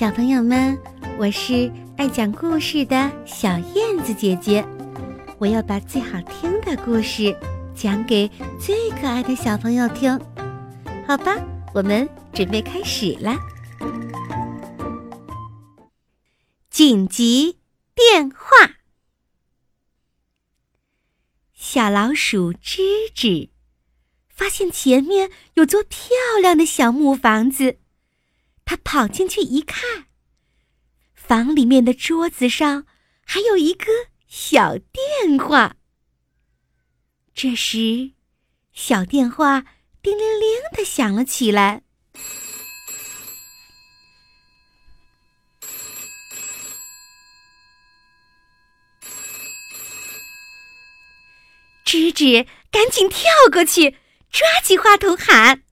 小朋友们，我是爱讲故事的小燕子姐姐，我要把最好听的故事讲给最可爱的小朋友听，好吧？我们准备开始了。紧急电话，小老鼠吱吱发现前面有座漂亮的小木房子。他跑进去一看，房里面的桌子上还有一个小电话。这时，小电话叮铃铃的响了起来。吱吱赶紧跳过去，抓起话筒喊：“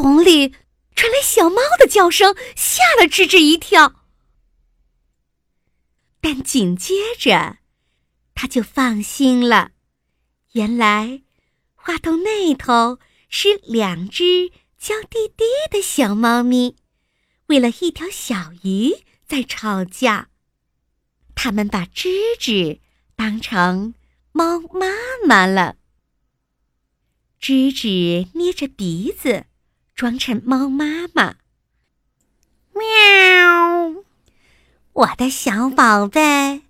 桶里传来小猫的叫声，吓了吱吱一跳。但紧接着，他就放心了。原来，话筒那头是两只娇滴滴的小猫咪，为了一条小鱼在吵架。他们把吱吱当成猫妈妈了。吱吱捏着鼻子，装成猫妈妈。喵！我的小宝贝，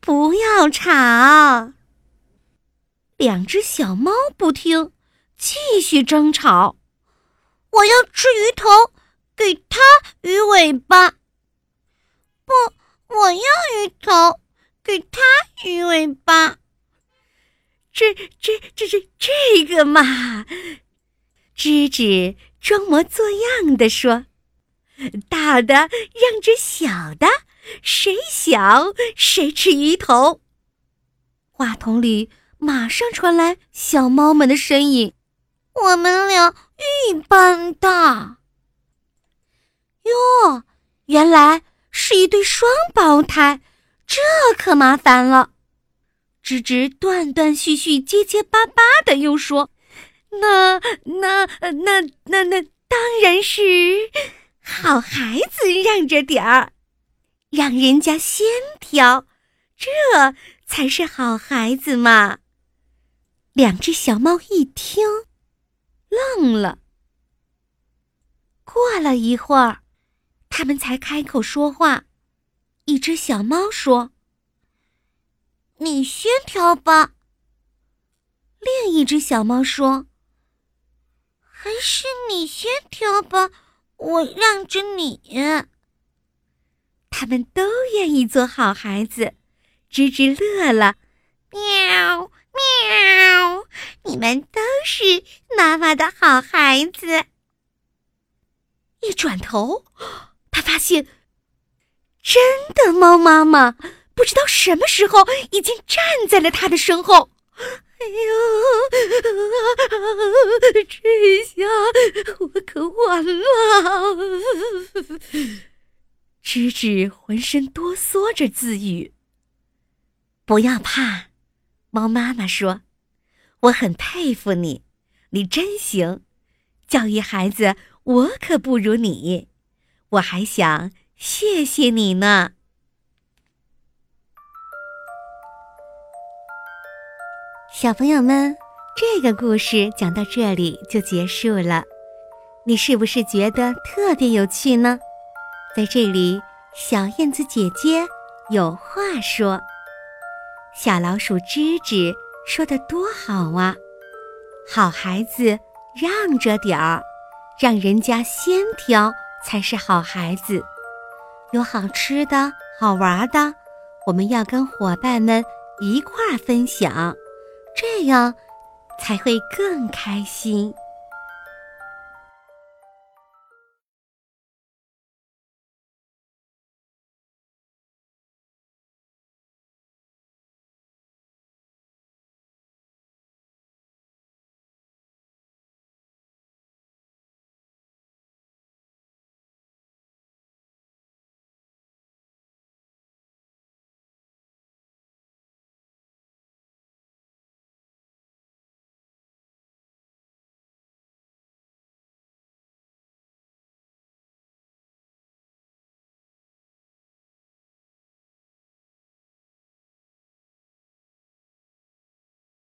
不要吵。两只小猫不听，继续争吵。我要吃鱼头，给它鱼尾巴。不，我要鱼头，给它鱼尾巴。这这这这这个嘛，吱吱装模作样的说：“大的让着小的，谁小谁吃鱼头。”话筒里马上传来小猫们的声音：“我们俩一般大。”哟，原来是一对双胞胎，这可麻烦了。吱吱断断续续、结结巴巴的又说：“那、那、那、那、那当然是好孩子让着点儿，让人家先挑，这才是好孩子嘛。”两只小猫一听，愣了。过了一会儿，他们才开口说话。一只小猫说。你先挑吧。另一只小猫说：“还是你先挑吧，我让着你。”他们都愿意做好孩子，吱吱乐了，喵喵！你们都是妈妈的好孩子。一转头，他发现，真的猫妈妈。不知道什么时候已经站在了他的身后，哎呦，这下我可完了！吱吱浑身哆嗦着自语：“不要怕。”猫妈妈说：“我很佩服你，你真行。教育孩子，我可不如你。我还想谢谢你呢。”小朋友们，这个故事讲到这里就结束了。你是不是觉得特别有趣呢？在这里，小燕子姐姐有话说：小老鼠吱吱说的多好啊！好孩子让着点儿，让人家先挑才是好孩子。有好吃的好玩的，我们要跟伙伴们一块儿分享。这样才会更开心。